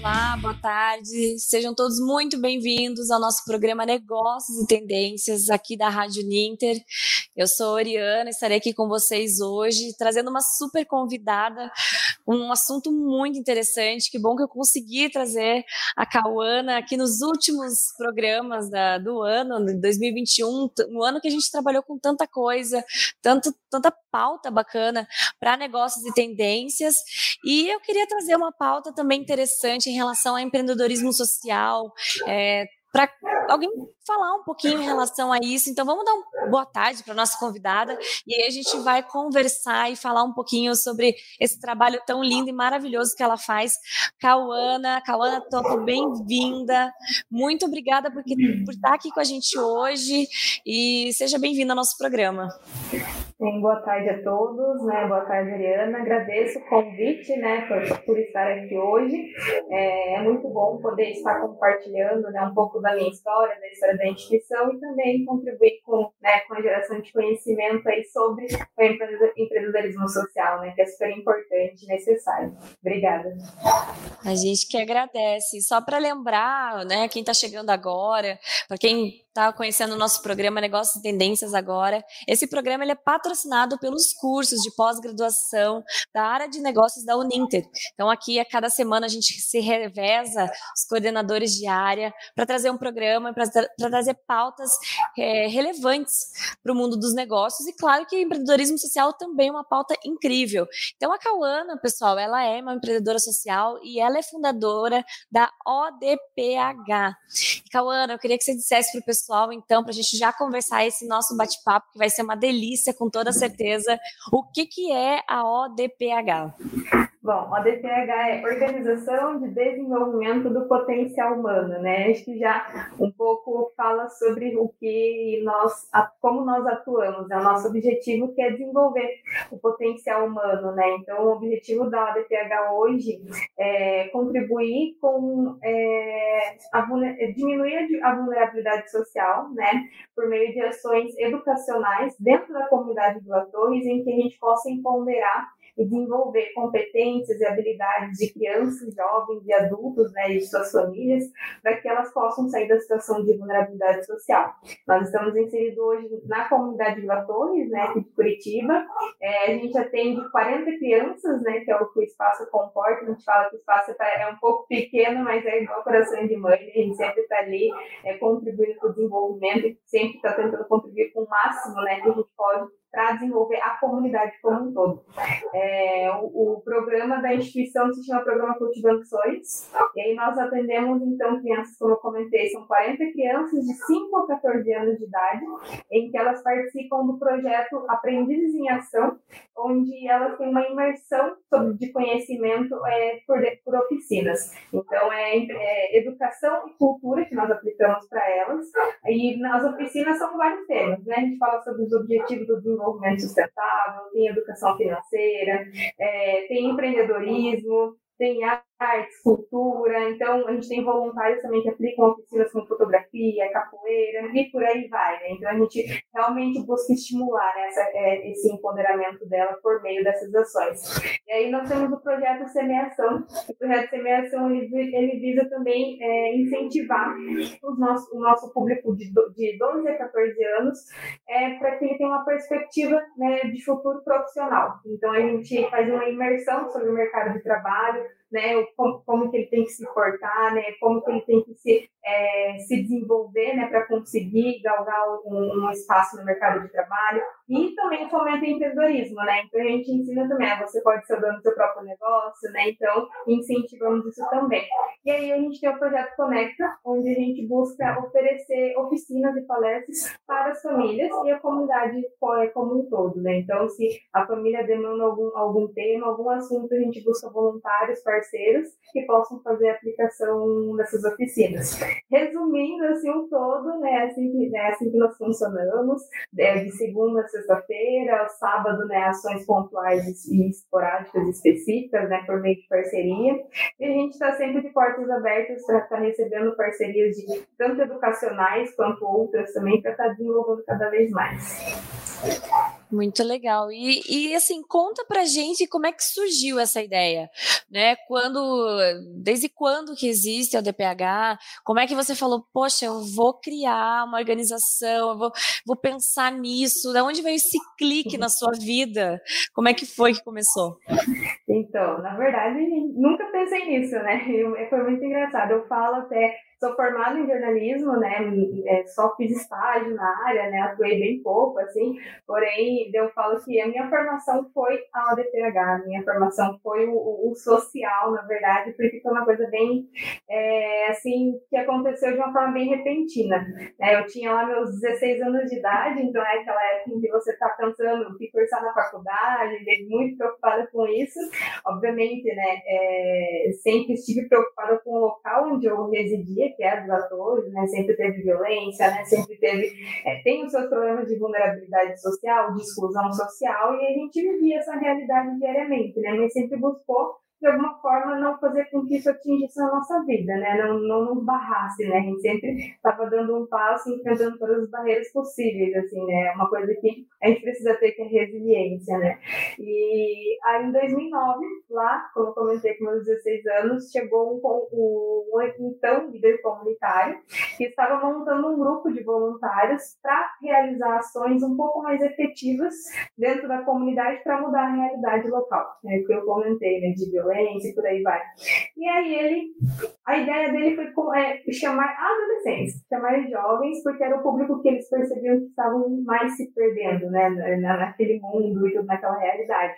Olá, boa tarde. Sejam todos muito bem-vindos ao nosso programa Negócios e Tendências aqui da Rádio Ninter. Eu sou Oriana, estarei aqui com vocês hoje, trazendo uma super convidada, um assunto muito interessante. Que bom que eu consegui trazer a Cauana aqui nos últimos programas da, do ano, de 2021, no ano que a gente trabalhou com tanta coisa, tanto, tanta pauta bacana para negócios e tendências. E eu queria trazer uma pauta também interessante em relação ao empreendedorismo social, é, para alguém falar um pouquinho em relação a isso. Então, vamos dar uma boa tarde para nossa convidada e aí a gente vai conversar e falar um pouquinho sobre esse trabalho tão lindo e maravilhoso que ela faz. Cauana, Cauana Topo, bem-vinda. Muito obrigada por, por estar aqui com a gente hoje e seja bem-vinda ao nosso programa. Sim, boa tarde a todos, né? Boa tarde, Ariana. Agradeço o convite, né, por, por estar aqui hoje. É, é, muito bom poder estar compartilhando, né, um pouco da minha história, da história da instituição e também contribuir com, né, com a geração de conhecimento aí sobre o empreendedorismo social, né, que é super importante e necessário. Obrigada. A gente que agradece. Só para lembrar, né, quem está chegando agora, para quem está conhecendo o nosso programa Negócios e Tendências agora. Esse programa ele é patrocinado pelos cursos de pós-graduação da área de negócios da Uninter. Então, aqui, a cada semana, a gente se reveza os coordenadores de área para trazer um programa, para trazer pautas é, relevantes para o mundo dos negócios. E, claro, que empreendedorismo social também é uma pauta incrível. Então, a Cauana, pessoal, ela é uma empreendedora social e ela é fundadora da ODPH. Cauana, eu queria que você dissesse para o pessoal pessoal, então, para a gente já conversar esse nosso bate-papo, que vai ser uma delícia, com toda certeza. O que, que é a ODPH? Bom, a DPH é Organização de Desenvolvimento do Potencial Humano, né? Acho que já um pouco fala sobre o que nós, como nós atuamos, né? O nosso objetivo que é desenvolver o potencial humano, né? Então, o objetivo da DPH hoje é contribuir com é, a, diminuir a vulnerabilidade social, né? Por meio de ações educacionais dentro da comunidade dos atores, em que a gente possa empoderar e desenvolver competências e habilidades de crianças, jovens e adultos, né, e suas famílias, para que elas possam sair da situação de vulnerabilidade social. Nós estamos inseridos hoje na comunidade Vila Torres, né, aqui de Curitiba. É, a gente atende 40 crianças, né, que é o que o espaço comporta. A gente fala que o espaço é um pouco pequeno, mas é igual coração de mãe. A gente sempre está ali é, contribuindo para o desenvolvimento e sempre está tentando contribuir com o máximo né, que a gente pode para desenvolver a comunidade como um todo. É, o, o, programa da instituição se chama Programa Cultivando Sonhos, e aí nós atendemos, então, crianças, como eu comentei, são 40 crianças de 5 a 14 anos de idade, em que elas participam do projeto Aprendizes em Ação, onde elas têm uma imersão sobre, de conhecimento é, por, por oficinas. Então, é, é educação e cultura que nós aplicamos para elas, e as oficinas são vários temas, né? A gente fala sobre os objetivos do desenvolvimento sustentável, tem educação financeira, é, tem empreendedorismo, tem artes, cultura, então a gente tem voluntários também que aplicam oficinas com fotografia, capoeira e por aí vai, né? Então a gente realmente busca estimular né, essa, é, esse empoderamento dela por meio dessas ações. E aí nós temos o projeto Semeação. O projeto Semeação ele, ele visa também é, incentivar os nosso, o nosso público de, de 12 a 14 anos é, para que ele tenha uma perspectiva né, de futuro profissional. Então a gente faz uma imersão sobre o mercado de trabalho, né, como, como que ele tem que se portar, né, como que ele tem que se, é, se desenvolver, né, para conseguir galgar um, um, espaço no mercado de trabalho. E também fomenta o empreendedorismo, né, então a gente ensina também, ah, você pode ser dono do seu próprio negócio, né, então incentivamos isso também. E aí a gente tem o projeto Conecta, onde a gente busca oferecer oficinas e palestras para as famílias e a comunidade como um todo, né, então se a família demanda algum, algum tema, algum assunto, a gente busca voluntários, parceiros que possam fazer a aplicação dessas oficinas. Resumindo assim um todo, né, assim que, né, assim que nós funcionamos, é, de segunda a sexta-feira, sábado, né, ações pontuais e esporádicas específicas, né, por meio de parceria. E a gente está sempre de portas abertas para estar tá recebendo parcerias de tanto educacionais quanto outras também para estar tá desenvolvendo cada vez mais. Muito legal. E, e assim, conta pra gente como é que surgiu essa ideia, né? Quando, desde quando que existe o DPH? Como é que você falou, poxa, eu vou criar uma organização, eu vou, vou pensar nisso? Da onde veio esse clique na sua vida? Como é que foi que começou? Então, na verdade, nunca pensei nisso, né? Foi muito engraçado. Eu falo até Sou formada em jornalismo, né? É, só fiz estágio na área, né? Atuei bem pouco, assim. Porém, eu falo que a minha formação foi a ODPH, minha formação foi o, o social, na verdade, porque foi uma coisa bem, é, assim, que aconteceu de uma forma bem repentina. Né? Eu tinha lá meus 16 anos de idade, então é aquela época em que você está pensando o que cursar na faculdade, muito preocupada com isso. Obviamente, né? É, sempre estive preocupada com o local onde eu residia, que é dos atores, né? Sempre teve violência, né? Sempre teve, é, tem os seus problemas de vulnerabilidade social, de exclusão social, e a gente vivia essa realidade diariamente, né? Mas sempre buscou de alguma forma, não fazer com que isso atingisse a nossa vida, né? Não, não nos barrasse, né? A gente sempre estava dando um passo enfrentando todas as barreiras possíveis, assim, né? É uma coisa que a gente precisa ter que é resiliência, né? E aí, em 2009, lá, como eu comentei com meus 16 anos, chegou um, um, um então líder comunitário que estava montando um grupo de voluntários para realizar ações um pouco mais efetivas dentro da comunidade para mudar a realidade local, né? Que eu comentei, né? De violência violência e por aí vai. E aí ele, a ideia dele foi é, chamar adolescentes, chamar jovens, porque era o público que eles percebiam que estavam mais se perdendo, né, naquele mundo e tudo naquela realidade.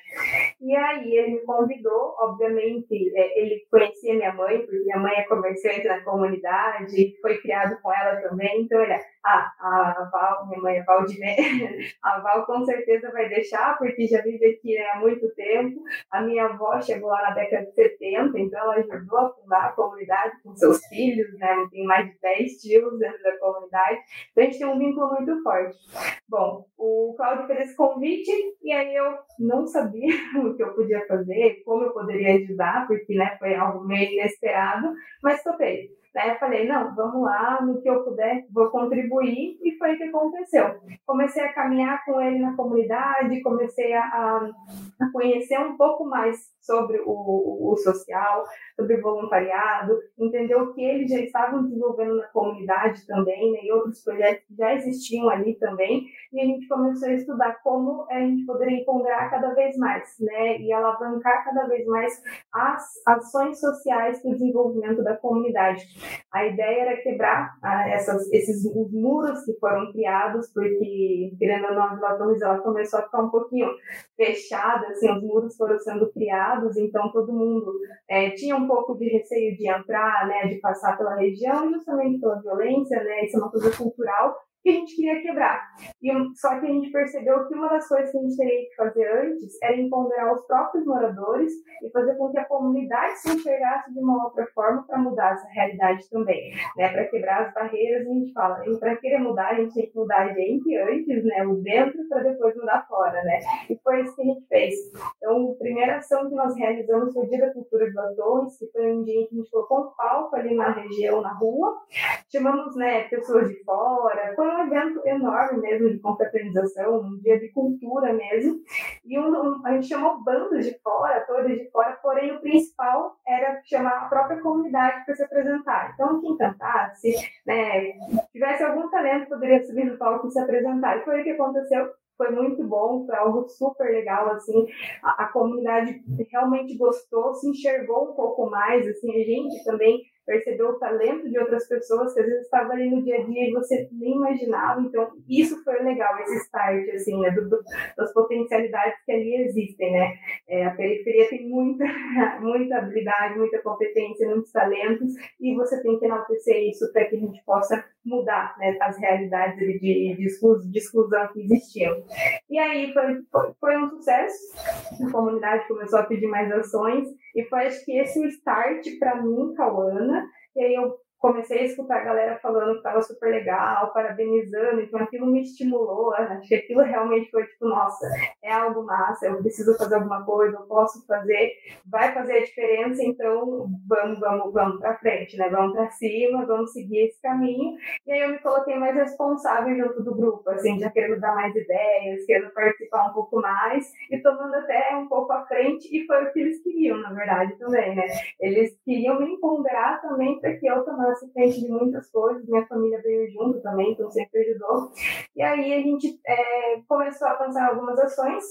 E aí ele me convidou, obviamente, é, ele conhecia minha mãe, porque minha mãe é comerciante na comunidade, foi criado com ela também, então ele, ah, a Val, minha mãe é Valdimé, a Val com certeza vai deixar, porque já vive aqui há muito tempo, a minha avó chegou lá na década de 70, então ela ajudou a fundar a comunidade com seus filhos, né? Tem mais de 10 tios dentro da comunidade, então a gente tem um vínculo muito forte. Bom, o Cláudio fez esse convite e aí eu não sabia o que eu podia fazer, como eu poderia ajudar, porque né, foi algo meio inesperado, mas topei. Né? Falei, não, vamos lá, no que eu puder, vou contribuir, e foi o que aconteceu. Comecei a caminhar com ele na comunidade, comecei a, a conhecer um pouco mais sobre o, o, social, sobre o voluntariado, entender o que eles já estavam desenvolvendo na comunidade também, né, e outros projetos que já existiam ali também, e a gente começou a estudar como a gente poderia encontrar cada vez mais, né, e alavancar cada vez mais as ações sociais para o desenvolvimento da comunidade. A ideia era quebrar ah, essas, esses os muros que foram criados, porque, querendo ou não, a Vila Torres ela começou a ficar um pouquinho fechada, assim, os muros foram sendo criados, então todo mundo é, tinha um pouco de receio de entrar, né, de passar pela região, justamente pela violência, né, isso é uma coisa cultural, que a gente queria quebrar. E, só que a gente percebeu que uma das coisas que a gente teria que fazer antes era empoderar os próprios moradores e fazer com que a comunidade se enxergasse de uma outra forma para mudar essa realidade também, né? Para quebrar as barreiras, a gente fala, para querer mudar, a gente tem que mudar a gente antes, né? O dentro, para depois mudar fora, né? E foi isso que a gente fez. Então, a primeira ação que nós realizamos foi o Dia da Cultura de Latões, que foi um dia em que a gente colocou um palco ali na região, na rua, chamamos, né, pessoas de fora, foi um evento enorme mesmo de confraternização, um dia de cultura mesmo. E um, um, a gente chamou bandas de fora, atores de fora, porém o principal era chamar a própria comunidade para se apresentar. Então, quem cantasse, né, tivesse algum talento, poderia subir no palco e se apresentar. E foi o que aconteceu foi muito bom, foi algo super legal, assim, a, a, comunidade realmente gostou, se enxergou um pouco mais, assim, a gente também percebeu o talento de outras pessoas que às vezes estavam ali no dia a dia e você nem imaginava. Então, isso foi legal, esse start, assim, né, do, do, das potencialidades que ali existem, né. É, a periferia tem muita, muita habilidade, muita competência, muitos talentos e você tem que enaltecer isso para que a gente possa mudar né, as realidades de, de, de, exclusão que existiam. E aí foi, foi, foi um sucesso, a comunidade começou a pedir mais ações e foi acho que esse o start para mim, Cauana, e aí eu comecei a escutar a galera falando que estava super legal, parabenizando, então aquilo me estimulou, acho que aquilo realmente foi tipo, nossa, é algo massa, eu preciso fazer alguma coisa, eu posso fazer, vai fazer a diferença, então vamos, vamos, vamos para frente, né? Vamos para cima, vamos seguir esse caminho. E aí eu me coloquei mais responsável junto do grupo, assim, já querendo dar mais ideias, querendo participar um pouco mais e tomando até um pouco à frente, e foi o que eles queriam, na verdade, também, né? Eles queriam me empoderar também para que eu tomasse assistente de muitas coisas, minha família veio junto também, então sempre ajudou. E aí a gente é, começou a pensar algumas ações,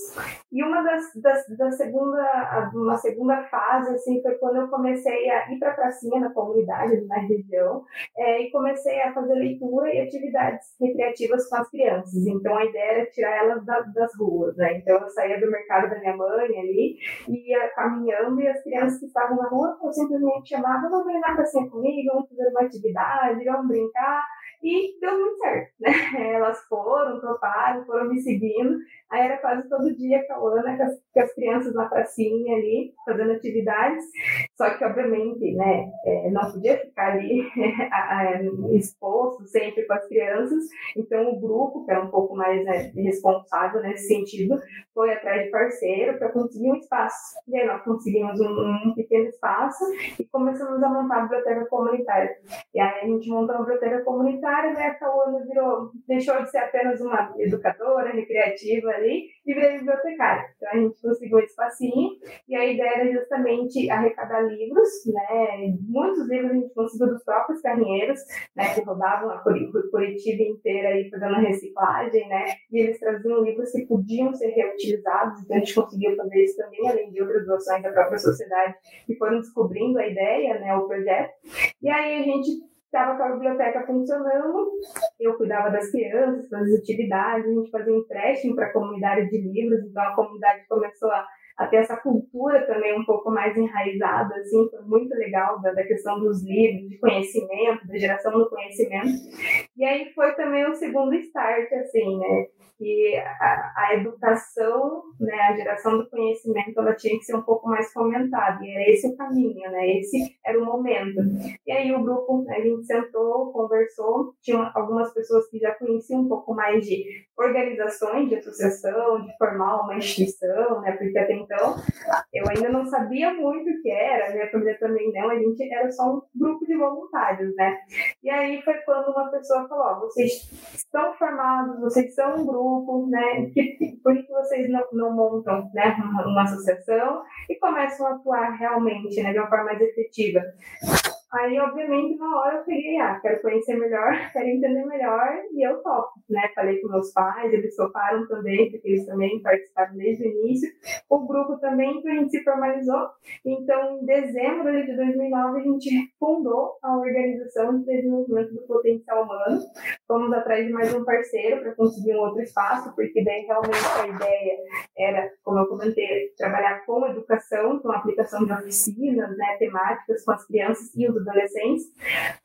e uma das, das da segunda, uma segunda fase, assim, foi quando eu comecei a ir para a pracinha na comunidade, na região, é, e comecei a fazer leitura e atividades recreativas com as crianças. Então a ideia era tirar elas da, das ruas, né? Então eu saía do mercado da minha mãe ali, ia caminhando, e as crianças que estavam na rua, eu simplesmente chamava, vamos vir na pracinha comigo, vamos fazer uma atividade, vamos brincar. E deu muito certo, né? Elas foram, toparam, foram me seguindo. Aí era quase todo dia com a Ana, com as, crianças na pracinha ali, fazendo atividades. Só que, obviamente, né, é, não podia ficar ali exposto sempre com as crianças. Então, o grupo, que era um pouco mais né, responsável nesse sentido, foi atrás de parceiro para conseguir um espaço. E aí nós conseguimos um, um, pequeno espaço e começamos a montar a biblioteca comunitária. E aí a gente montou a biblioteca comunitária, né, a Cauana virou, deixou de ser apenas uma educadora recreativa ali e virei bibliotecária. Então a gente conseguiu esse espacinho e a ideia era justamente arrecadar livros, né? Muitos livros a gente conseguiu dos próprios carrinheiros, né? Que rodavam a Curitiba inteira aí fazendo reciclagem, né? E eles traziam livros que podiam ser reutilizados, então a gente conseguiu fazer isso também, além de outras doações da própria sociedade que foram descobrindo a ideia, né? O projeto. E aí a gente estava com a biblioteca funcionando, eu cuidava das crianças, das atividades, a gente fazia empréstimo para a comunidade de livros, então a comunidade começou a, a, ter essa cultura também um pouco mais enraizada, assim, foi muito legal da, da questão dos livros, de conhecimento, da geração do conhecimento. E aí foi também o segundo start, assim, né? que a, a, educação, né, a geração do conhecimento, ela tinha que ser um pouco mais fomentada, e era esse o caminho, né, esse era o momento. E aí o grupo, a gente sentou, conversou, tinha algumas pessoas que já conheciam um pouco mais de organizações, de associação, de formar uma instituição, né, porque até então eu ainda não sabia muito o que era, minha família também não, a gente era só um grupo de voluntários, né. E aí foi quando uma pessoa falou, vocês estão formados, vocês são um grupo, né? Por que vocês não, não montam né, uma, uma associação e começam a atuar realmente né, de uma forma mais efetiva? Aí, obviamente, na hora eu peguei, ah, quero conhecer melhor, quero entender melhor, e eu topo, né? Falei com meus pais, eles toparam também, porque eles também participaram desde o início. O grupo também, então a gente se formalizou. Então, em dezembro de 2009, a gente fundou a Organização de Desenvolvimento do Potencial Humano. Fomos atrás de mais um parceiro para conseguir um outro espaço, porque daí realmente a ideia era, como eu comentei, trabalhar com educação, com aplicação de oficinas, né, temáticas com as crianças e os adolescentes,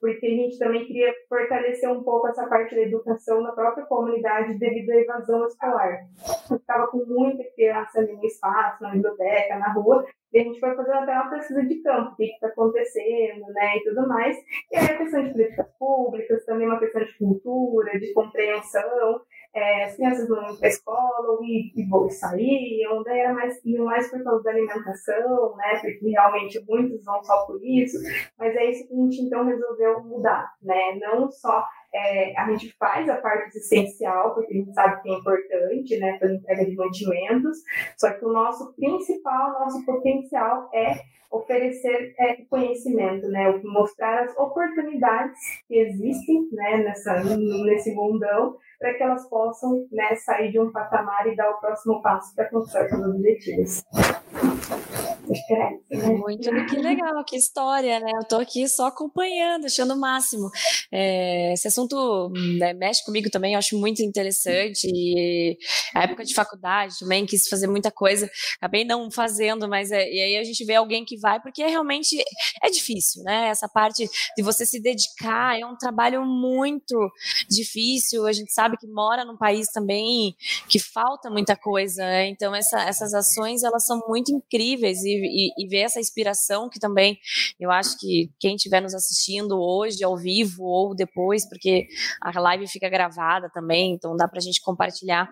porque a gente também queria fortalecer um pouco essa parte da educação na própria comunidade devido à evasão escolar. Eu estava com muita criança ali no espaço, na biblioteca, na rua, e a gente foi fazendo até uma pesquisa de campo, o que está acontecendo, né, e tudo mais. E aí a questão de políticas públicas, também uma questão de cultura, de compreensão, é, as crianças não iam para a escola e, e, saíam, daí era mais, iam mais por causa da alimentação, né, porque realmente muitos vão só por isso, mas é isso que a gente então resolveu mudar, né, não só é, a gente faz a parte essencial, porque a gente sabe que é importante, né, pela entrega de mantimentos, só que o nosso principal, nosso potencial é oferecer é, conhecimento, né, mostrar as oportunidades que existem, né, nessa, nesse mundão, para que elas possam né, sair de um patamar e dar o próximo passo para conquistar seus objetivos. Né? Muito que legal, que história, né? Eu tô aqui só acompanhando, achando o máximo. É, esse assunto né, mexe comigo também, eu acho muito interessante. E a época de faculdade também quis fazer muita coisa, acabei não fazendo, mas é, e aí a gente vê alguém que vai, porque é realmente é difícil, né? Essa parte de você se dedicar é um trabalho muito difícil. A gente sabe que mora num país também que falta muita coisa, né? Então essa, essas ações elas são muito incríveis e e, e, ver essa inspiração que também eu acho que quem estiver nos assistindo hoje, ao vivo ou depois, porque a live fica gravada também, então dá para a gente compartilhar.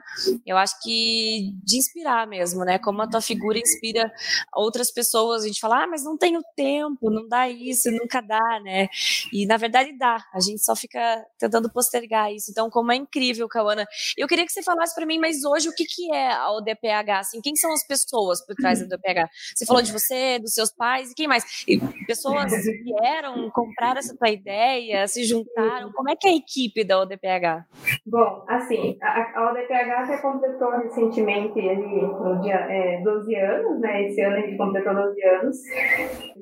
Eu acho que de inspirar mesmo, né? Como a tua figura inspira outras pessoas. A gente fala, ah, mas não tenho tempo, não dá isso, nunca dá, né? E na verdade dá. A gente só fica tentando postergar isso. Então, como é incrível, Cauana. Eu queria que você falasse para mim, mas hoje o que, que é a ODPH? Assim, quem são as pessoas por trás da ODPH? Você falou de você, dos seus pais, e quem mais? E pessoas vieram comprar essa tua ideia, se juntaram. Como é que é a equipe da ODPH? Bom, assim, a, a ODPH até completou recentemente ali no dia é, 12 anos, né? Esse ano a gente completou 12 anos.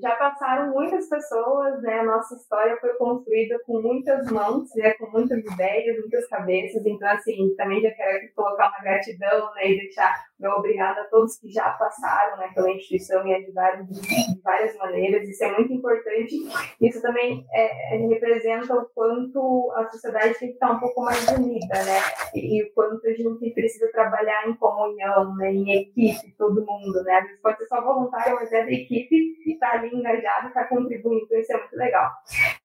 Já passaram muitas pessoas, né? A nossa história foi construída com muitas mãos, né? Com muitas ideias, muitas cabeças. Então, assim, também já quero aqui colocar uma gratidão, né? E deixar meu obrigado a todos que já passaram, né? Pela instituição ajudaram de, de várias maneiras. Isso é muito importante. Isso também é, representa o quanto a sociedade tem que estar um pouco mais unida, né? E, e o quanto a gente precisa trabalhar em comunhão, né? Em equipe, todo mundo, né? Às vezes pode ser só voluntário, mas é da equipe e está ali engajado, está contribuindo. Isso é muito legal.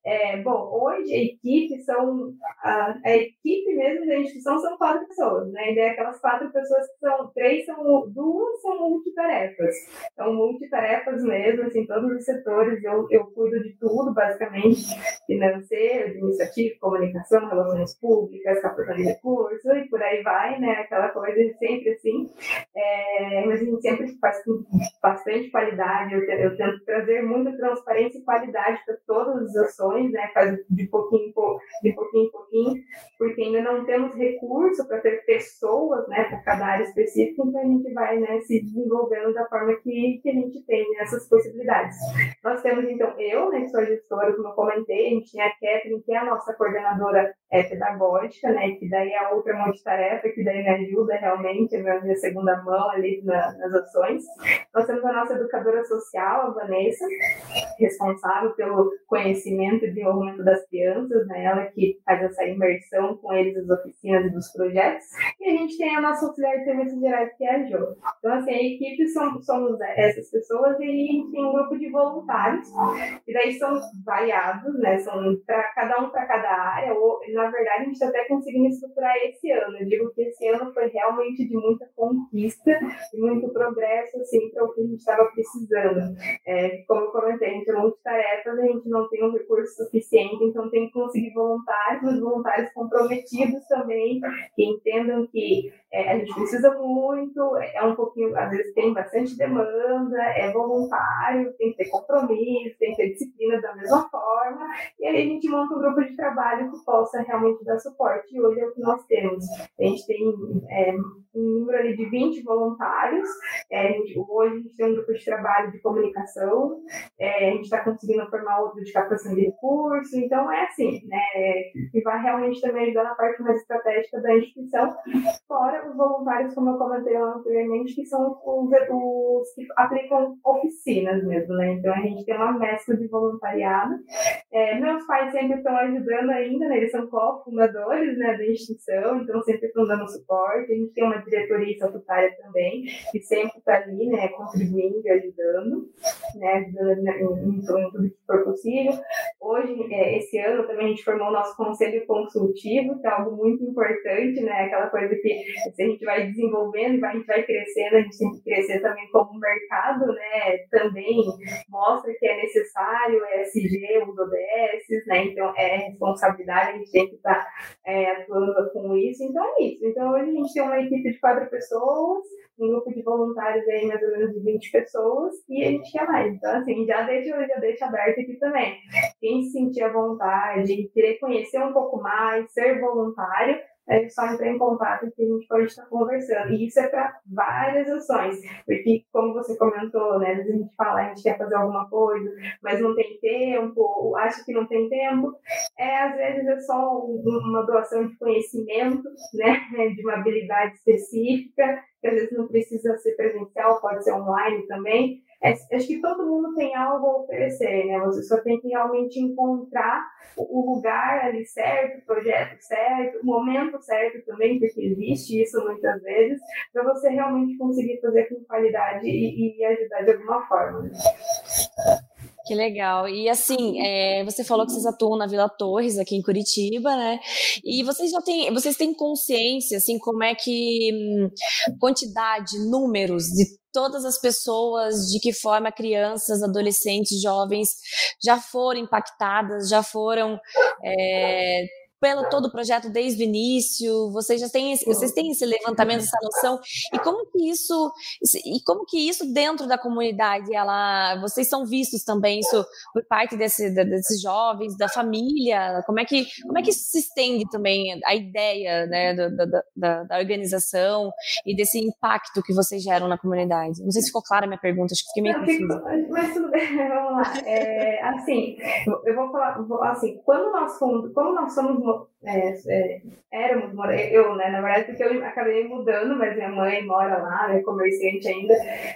É, bom, hoje a equipe são a, a, equipe mesmo da instituição são quatro pessoas, né? E aquelas quatro pessoas que são três são duas são multitarefas, são multitarefas mesmo, assim, todos os setores eu, eu cuido de tudo basicamente, financeiro, administrativo, comunicação, relações públicas, captação de recursos e por aí vai, né? Aquela coisa sempre assim, é, mas a gente sempre faz com bastante qualidade. Eu, eu tento trazer muita transparência e qualidade para todas as ações ações, né, faz de pouquinho, de pouquinho em pouquinho, porque ainda não temos recurso para ter pessoas, né, para cada área específica, então a gente vai, né, se desenvolvendo da forma que, que a gente tem né, essas possibilidades. Nós temos, então, eu, né, que sou gestora, como eu comentei, a gente tem a Catherine, que é a nossa coordenadora é, pedagógica, né, que daí é outra multitarefa, que daí me ajuda realmente, é minha segunda mão ali na, nas ações. Nós temos a nossa educadora social, a Vanessa, responsável pelo conhecimento e desenvolvimento das crianças, né, ela que faz essa imersão com eles nas oficinas e dos projetos. E a gente tem a nossa auxiliar de serviços gerais, que é a Jo. Então, assim, a equipe somos, somos essas pessoas e a gente tem um grupo de voluntários, e daí são variados, né, são para cada um para cada área, ou na verdade, a gente está até conseguindo estruturar esse ano. Eu digo que esse ano foi realmente de muita conquista e muito progresso, assim, para o que a gente estava precisando. É, como eu comentei, a gente é multitarefas, a gente não tem um recurso suficiente, então tem que conseguir voluntários, mas voluntários comprometidos também, que entendam que é, a gente precisa muito, é um pouquinho, às vezes tem bastante demanda, é voluntário, tem que ter compromisso, tem que ter disciplina da mesma forma, e aí a gente monta um grupo de trabalho que possa realmente dar suporte. E hoje é o que nós temos. A gente tem é, um número ali de 20 voluntários. É, gente, hoje a gente tem um grupo de trabalho de comunicação, é, a gente está conseguindo formar outro de captação de recursos, então é assim, né, que vai realmente também ajudar na parte mais estratégica da instituição, fora os voluntários, como eu comentei anteriormente, que são os, os que aplicam oficinas mesmo, né, então a gente tem uma mescla de voluntariado. É, meus pais sempre estão ajudando ainda, né, eles são co-fundadores né, da instituição, então sempre estão dando suporte, a gente tem uma diretoria estatutária também, que sempre está ali, né, contribuindo e ajudando, né, ajudando em, em, tudo que for possível. Hoje, é, esse ano, também a gente formou o nosso conselho consultivo, que é algo muito importante, né, aquela coisa que se a gente vai desenvolvendo a gente vai crescendo, a gente tem que crescer também como mercado, né, também mostra que é necessário ESG, os ODS, né, então é responsabilidade, a gente tem que estar tá, é, atuando com isso, então é isso. Então hoje a gente tem uma equipe de quatro pessoas, um grupo de voluntários aí mais ou menos de 20 pessoas e a gente quer mais. Então, assim, já deixa, já deixa aberto aqui também. Quem se sentir à vontade, querer conhecer um pouco mais, ser voluntário, é só entrar em contato que a gente pode estar conversando. E isso é para várias ações, porque, como você comentou, né, a gente fala, a gente quer fazer alguma coisa, mas não tem tempo, ou acha que não tem tempo. É, às vezes é só uma doação de conhecimento, né, de uma habilidade específica, que às vezes não precisa ser presencial, pode ser online também. É, acho que todo mundo tem algo a oferecer, né? Você só tem que realmente encontrar o lugar ali certo, o projeto certo, o momento certo também, porque existe isso muitas vezes, para você realmente conseguir fazer com qualidade e, e ajudar de alguma forma. Né? Que legal. E assim, é, você falou que vocês atuam na Vila Torres, aqui em Curitiba, né? E vocês já têm, vocês têm consciência, assim, como é que hum, quantidade, números de todas as pessoas, de que forma crianças, adolescentes, jovens já foram impactadas, já foram é, pelo todo o projeto desde o início? Vocês já têm, vocês têm esse levantamento, essa noção? E como que isso, e como que isso dentro da comunidade, ela, vocês são vistos também isso por parte desse, desses jovens, da família? Como é que, como é que isso se estende também a ideia, né, da, da, da, organização e desse impacto que vocês geram na comunidade? Não sei se ficou clara a minha pergunta, acho que fiquei meio confusa. Mas tudo bem, vamos lá. É, assim, eu vou falar, assim, quando nós fomos, como nós somos é, é, éramos, eu, né, na verdade, porque eu acabei mudando, mas minha mãe mora lá, é comerciante ainda.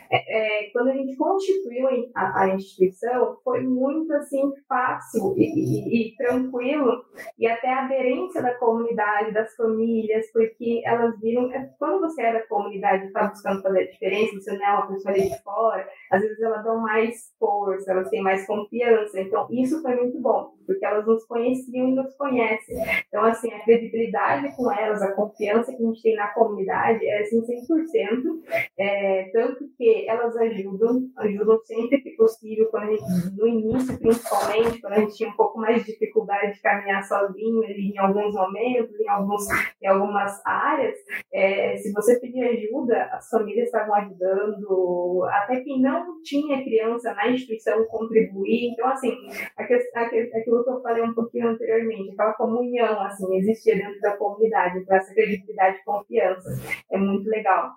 É, é, quando a gente constituiu a, a, instituição, foi muito, assim, fácil e, e, e, tranquilo, e até a aderência da comunidade, das famílias, porque elas viram, quando você é da comunidade e está buscando fazer a diferença, você não é uma pessoa ali de fora, às vezes elas dão mais força, elas têm mais confiança, então isso foi muito bom, porque elas nos conheciam e nos conhecem. Então, assim, a credibilidade com elas, a confiança que a gente tem na comunidade é, assim, 100%. É, tanto que elas ajudam, ajudam sempre que possível, quando a gente, no início, principalmente, quando a gente tinha um pouco mais de dificuldade de caminhar sozinho ali, em alguns momentos, em, alguns, em algumas áreas, é, se você pedir ajuda, as famílias estavam ajudando, até quem não tinha criança na instituição contribuir. Então, assim, aquilo que eu falei um pouquinho anteriormente, aquela assim, existia dentro da comunidade, então essa credibilidade e confiança é muito legal.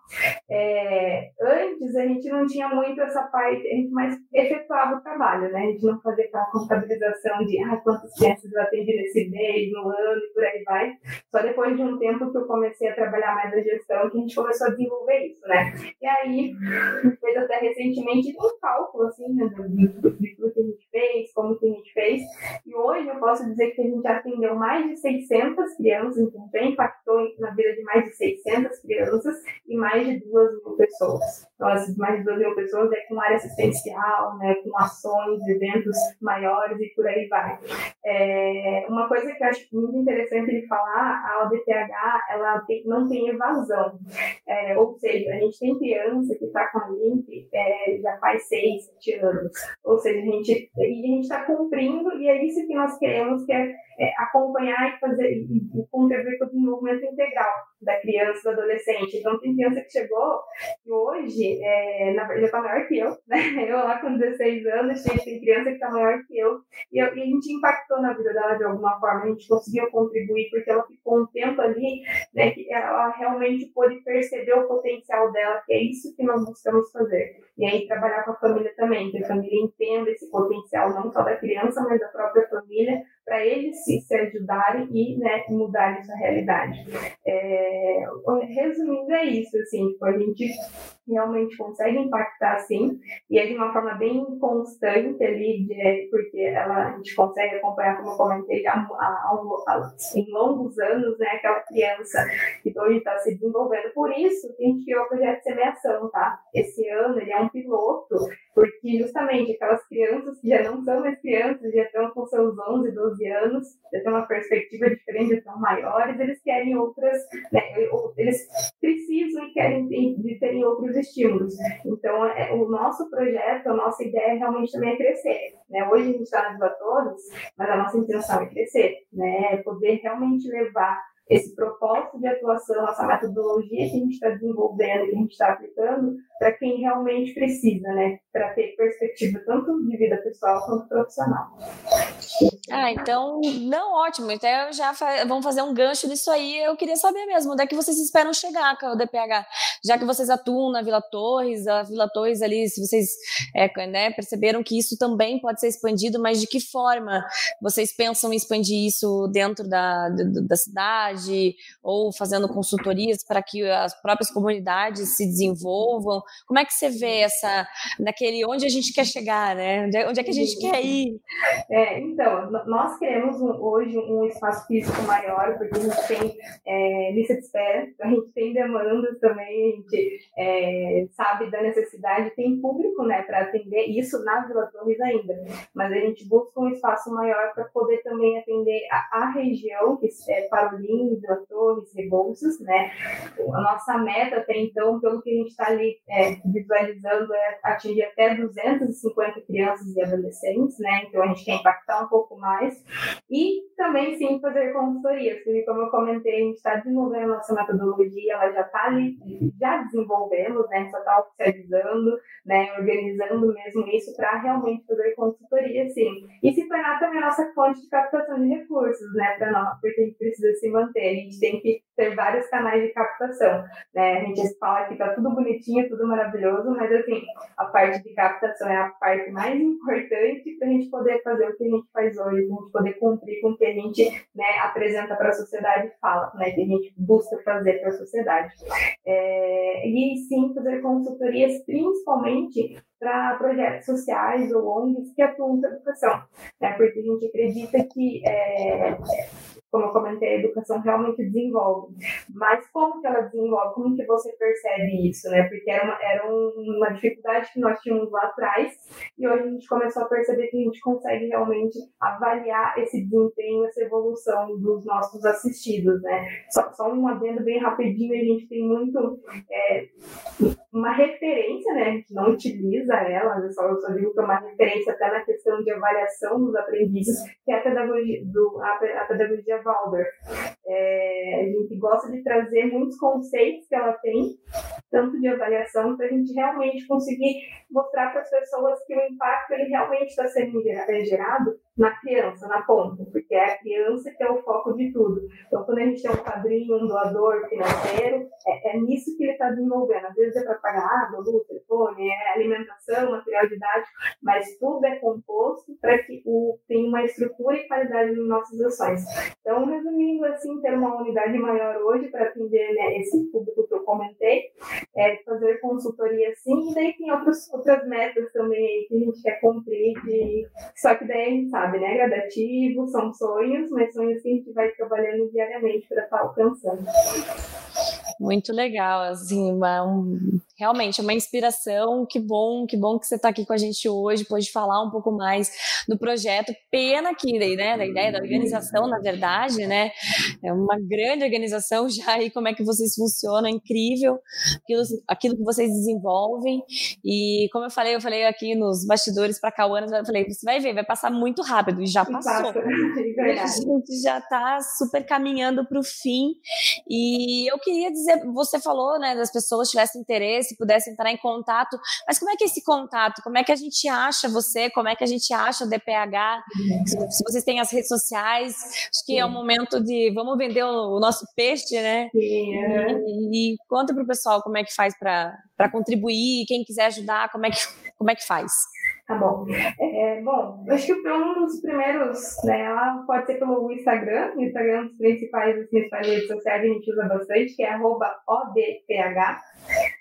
É, antes a gente não tinha muito essa parte, a gente mais efetuava o trabalho, né? A gente não fazia aquela contabilização de ah, quantas crianças eu atendi nesse mês, no ano e por aí vai. Só depois de um tempo que eu comecei a trabalhar mais a gestão que a gente começou a desenvolver isso, né? E aí, fez até recentemente um cálculo, assim, né, de tudo que a gente fez, como que a gente fez. E hoje eu posso dizer que a gente atendeu mais de 600 crianças, então já impactou na vida de mais de 600 crianças e mais de 2 mil pessoas. Então, essas mais de 2 mil pessoas é com área assistencial, né, com ações, eventos maiores e por aí vai. É, uma coisa que eu acho muito interessante de falar, a ODTH ela tem, não tem evasão. É, ou seja, a gente tem criança que está com a LIMP é, já faz 6, 7 anos. Ou seja, a gente está cumprindo e é isso que nós queremos, que é, é acompanhar e fazer e, e contribuir para o desenvolvimento integral da criança, do adolescente. Então, tem criança que chegou e hoje é, na, já está maior que eu, né? Eu lá com 16 anos, tem criança que está maior que eu e, eu, e a gente impactou na vida dela de alguma forma, a gente conseguiu contribuir porque ela ficou um tempo ali, né, que ela realmente pôde perceber o potencial dela, que é isso que nós buscamos fazer. E aí trabalhar com a família também, que a família entenda esse potencial não só da criança, mas da própria família, para eles se, se ajudarem e né, mudarem sua realidade. É, resumindo, é isso, assim, tipo, a gente realmente consegue impactar sim, e é de uma forma bem constante ali, de, porque ela, a gente consegue acompanhar, como eu comentei, há, em longos anos, né, aquela criança que hoje está se desenvolvendo. Por isso que a gente criou o projeto de semeação, tá? Esse ano ele é um piloto, porque justamente aquelas crianças que já não são mais crianças, já estão com seus 11, 12 anos, já têm uma perspectiva diferente, já estão maiores, eles querem outras, né, eles precisam e querem de terem outros estímulos. Então, é, o nosso projeto, a nossa ideia realmente também é crescer. Né? Hoje a gente está nas Vila mas a nossa intenção é crescer, né? é poder realmente levar esse propósito de atuação, essa metodologia que a gente está desenvolvendo, que a gente está aplicando, para quem realmente precisa, né? Para ter perspectiva tanto de vida pessoal quanto profissional. Ah, então, não, ótimo. Então, já fa vamos fazer um gancho nisso aí. Eu queria saber mesmo, onde é que vocês esperam chegar com o DPH? já que vocês atuam na Vila Torres, a Vila Torres ali, se vocês é, né, perceberam que isso também pode ser expandido, mas de que forma vocês pensam em expandir isso dentro da, da cidade ou fazendo consultorias para que as próprias comunidades se desenvolvam? Como é que você vê essa, naquele onde a gente quer chegar, né? Onde é, onde é que a gente quer ir? É, então, nós queremos hoje um espaço físico maior, porque a gente tem é, lista de espera, a gente tem demandas também, a gente é, sabe da necessidade, tem público né, para atender isso na Vila Torres ainda, mas a gente busca um espaço maior para poder também atender a, a região, que é Parolim, Vila Torres, Rebouças, né? A nossa meta até então, pelo que a gente está ali é, visualizando, é atingir até 250 crianças e adolescentes, né? Então a gente quer impactar um pouco mais e também sim fazer consultorias, porque como eu comentei, a gente está desenvolvendo a nossa metodologia, ela já está ali, já desenvolvemos, né? Só está oficializando, né? Organizando mesmo isso para realmente fazer consultoria, sim. E se tornar também a nossa fonte de captação de recursos, né? Para nós, porque a gente precisa se manter, a gente tem que ter vários canais de captação, né? A gente fala que tá tudo bonitinho, tudo maravilhoso, mas assim, a parte de captação é a parte mais importante para a gente poder fazer o que a gente faz hoje, para a gente poder cumprir com o que a gente né, apresenta para a sociedade e fala, né? Que a gente busca fazer para a sociedade. É, e sim, fazer consultorias principalmente para projetos sociais ou ONGs que atuam na educação, né? Porque a gente acredita que é, como eu comentei, a educação realmente desenvolve. Mas como que ela desenvolve? Como que você percebe isso, né? Porque era uma, era uma dificuldade que nós tínhamos lá atrás e hoje a gente começou a perceber que a gente consegue realmente avaliar esse desempenho, essa evolução dos nossos assistidos, né? Só, só um adendo bem rapidinho, a gente tem muito é, uma referência, né? A gente não utiliza ela, eu só, eu só digo que é uma referência até na questão de avaliação dos aprendizes, que é a pedagogia, do, a, a pedagogia Waldorf. É, a gente gosta de trazer muitos conceitos que ela tem, tanto de avaliação, para a gente realmente conseguir mostrar para as pessoas que o impacto ele realmente está sendo gerado na criança, na ponta, porque é a criança que é o foco de tudo. Então, quando a gente tem um padrinho, um doador financeiro, é, é nisso que ele está desenvolvendo. Às vezes é para pagar água, luz, telefone, é alimentação, material didático, mas tudo é composto para que o, tenha uma estrutura e qualidade nas nossas ações. Então, resumindo assim, ter uma unidade maior hoje para atender né, esse público que eu comentei, é fazer consultoria sim, e daí tem outros, outras metas também que a gente quer cumprir, de, só que daí a gente sabe, né? Gradativo, são sonhos, mas sonhos que a gente vai trabalhando diariamente para estar tá alcançando. Muito legal, assim, uma, um, realmente uma inspiração. Que bom, que bom que você está aqui com a gente hoje, pode falar um pouco mais do projeto. Pena que, né, da ideia da organização, na verdade, né, é uma grande organização já aí como é que vocês funcionam, é incrível aquilo, aquilo que vocês desenvolvem. E como eu falei, eu falei aqui nos bastidores para Cauana, eu falei, você vai ver, vai passar muito rápido e já passou. É a gente já está super caminhando para o fim. E eu queria dizer, você falou, né, das pessoas tivessem interesse se pudesse entrar em contato. Mas como é que é esse contato? Como é que a gente acha você? Como é que a gente acha o DPH? Se vocês têm as redes sociais, acho que é o momento de vamos vender o, nosso peixe, né? Sim, é. e, e, conta para o pessoal como é que faz para contribuir, quem quiser ajudar, como é que, como é que faz? Tá bom. É, bom, acho que um dos primeiros, né, pode ser pelo Instagram, o Instagram é um dos principais, das principais redes sociais que a gente usa bastante, que é ODPH.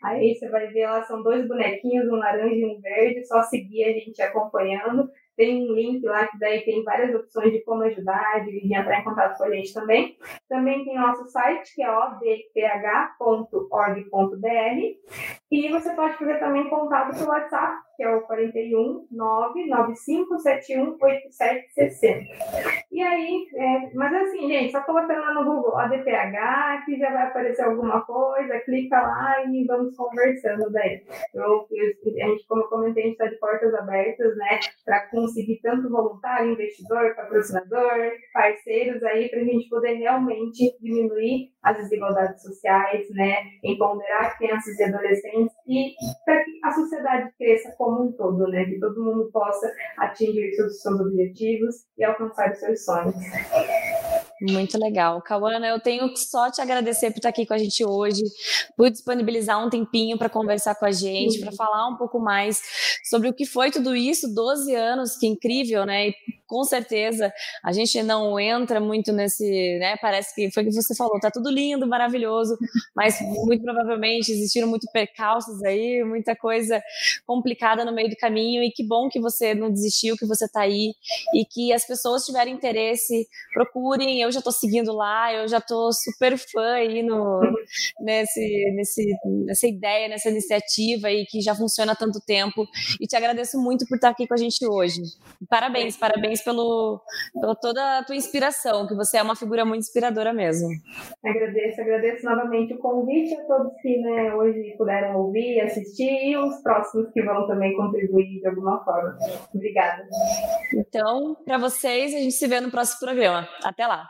Aí você vai ver lá, são dois bonequinhos, um laranja e um verde, só seguir a gente acompanhando. Tem um link lá que daí tem várias opções de como ajudar, de entrar em contato com a gente também. Também tem nosso site, que é odph.org.br. E você pode fazer também contato pelo WhatsApp, que é o 41 99571 8760. E aí, é, mas assim, gente, só colocando lá no Google ADPH, que já vai aparecer alguma coisa, clica lá e vamos conversando daí. Eu, eu, a gente, como eu comentei, a gente está de portas abertas, né, para conseguir tanto voluntário, investidor, patrocinador, parceiros aí, para a gente poder realmente diminuir as desigualdades sociais, né, empoderar crianças e adolescentes e para que a sociedade cresça como um todo, né, que todo mundo possa atingir seus, seus objetivos e alcançar os seus sonhos. Muito legal. Cauana, eu tenho só te agradecer por estar aqui com a gente hoje, por disponibilizar um tempinho para conversar com a gente, para falar um pouco mais sobre o que foi tudo isso, 12 anos, que incrível, né? E com certeza a gente não entra muito nesse, né? Parece que foi o que você falou, tá tudo lindo, maravilhoso, mas muito provavelmente existiram muito percalços aí, muita coisa complicada no meio do caminho e que bom que você não desistiu, que você tá aí e que as pessoas tiverem interesse, procurem, eu já tô seguindo lá, eu já tô super fã aí no, nesse, nesse, nessa ideia, nessa iniciativa aí que já funciona há tanto tempo e te agradeço muito por estar aqui com a gente hoje. Parabéns, parabéns pelo, pela toda a tua inspiração, que você é uma figura muito inspiradora mesmo. Agradeço, agradeço novamente o convite a todos que né, hoje puderam ouvir, assistir e os próximos que vão também contribuir de alguma forma. Obrigada. Então, para vocês, a gente se vê no próximo programa. Até lá.